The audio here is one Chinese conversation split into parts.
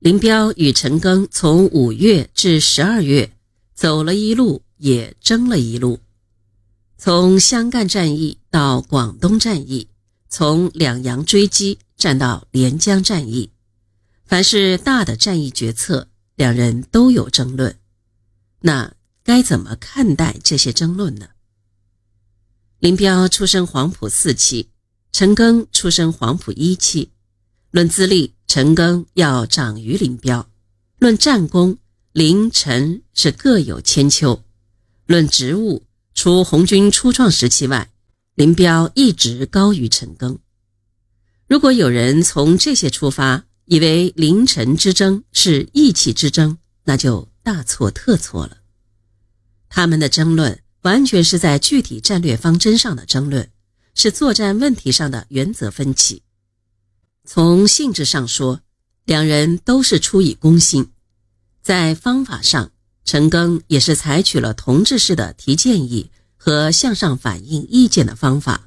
林彪与陈赓从五月至十二月走了一路，也争了一路。从湘赣战役到广东战役，从两洋追击战到连江战役，凡是大的战役决策，两人都有争论。那该怎么看待这些争论呢？林彪出身黄埔四期，陈赓出身黄埔一期。论资历，陈赓要长于林彪；论战功，林陈是各有千秋；论职务。除红军初创时期外，林彪一直高于陈赓。如果有人从这些出发，以为林陈之争是义气之争，那就大错特错了。他们的争论完全是在具体战略方针上的争论，是作战问题上的原则分歧。从性质上说，两人都是出于公心；在方法上，陈赓也是采取了同志式的提建议和向上反映意见的方法，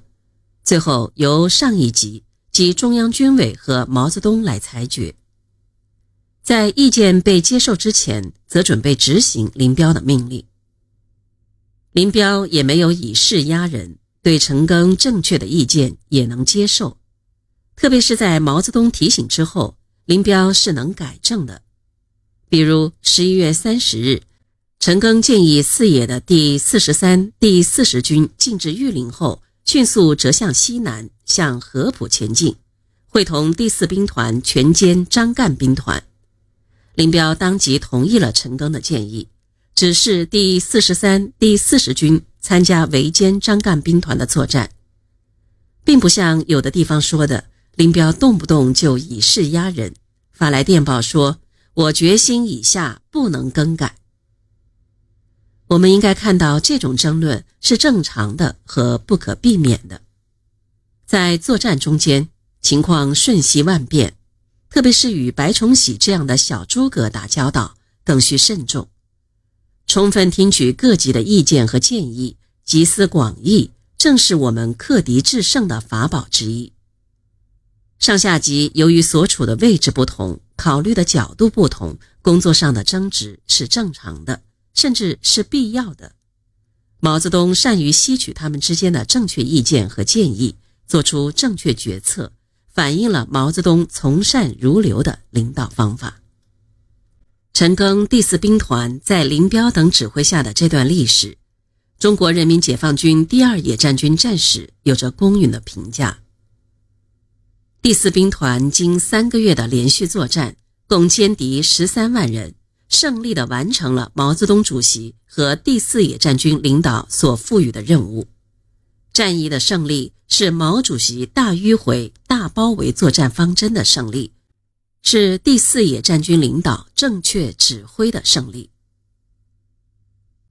最后由上一级及中央军委和毛泽东来裁决。在意见被接受之前，则准备执行林彪的命令。林彪也没有以势压人，对陈赓正确的意见也能接受，特别是在毛泽东提醒之后，林彪是能改正的。比如十一月三十日。陈赓建议四野的第四十三、第四十军进至玉林后，迅速折向西南，向合浦前进，会同第四兵团全歼张干兵团。林彪当即同意了陈赓的建议，指示第四十三、第四十军参加围歼张干兵团的作战，并不像有的地方说的，林彪动不动就以势压人，发来电报说：“我决心以下，不能更改。”我们应该看到，这种争论是正常的和不可避免的。在作战中间，情况瞬息万变，特别是与白崇禧这样的小诸葛打交道，更需慎重。充分听取各级的意见和建议，集思广益，正是我们克敌制胜的法宝之一。上下级由于所处的位置不同，考虑的角度不同，工作上的争执是正常的。甚至是必要的。毛泽东善于吸取他们之间的正确意见和建议，做出正确决策，反映了毛泽东从善如流的领导方法。陈赓第四兵团在林彪等指挥下的这段历史，中国人民解放军第二野战军战史有着公允的评价。第四兵团经三个月的连续作战，共歼敌十三万人。胜利地完成了毛泽东主席和第四野战军领导所赋予的任务。战役的胜利是毛主席大迂回、大包围作战方针的胜利，是第四野战军领导正确指挥的胜利。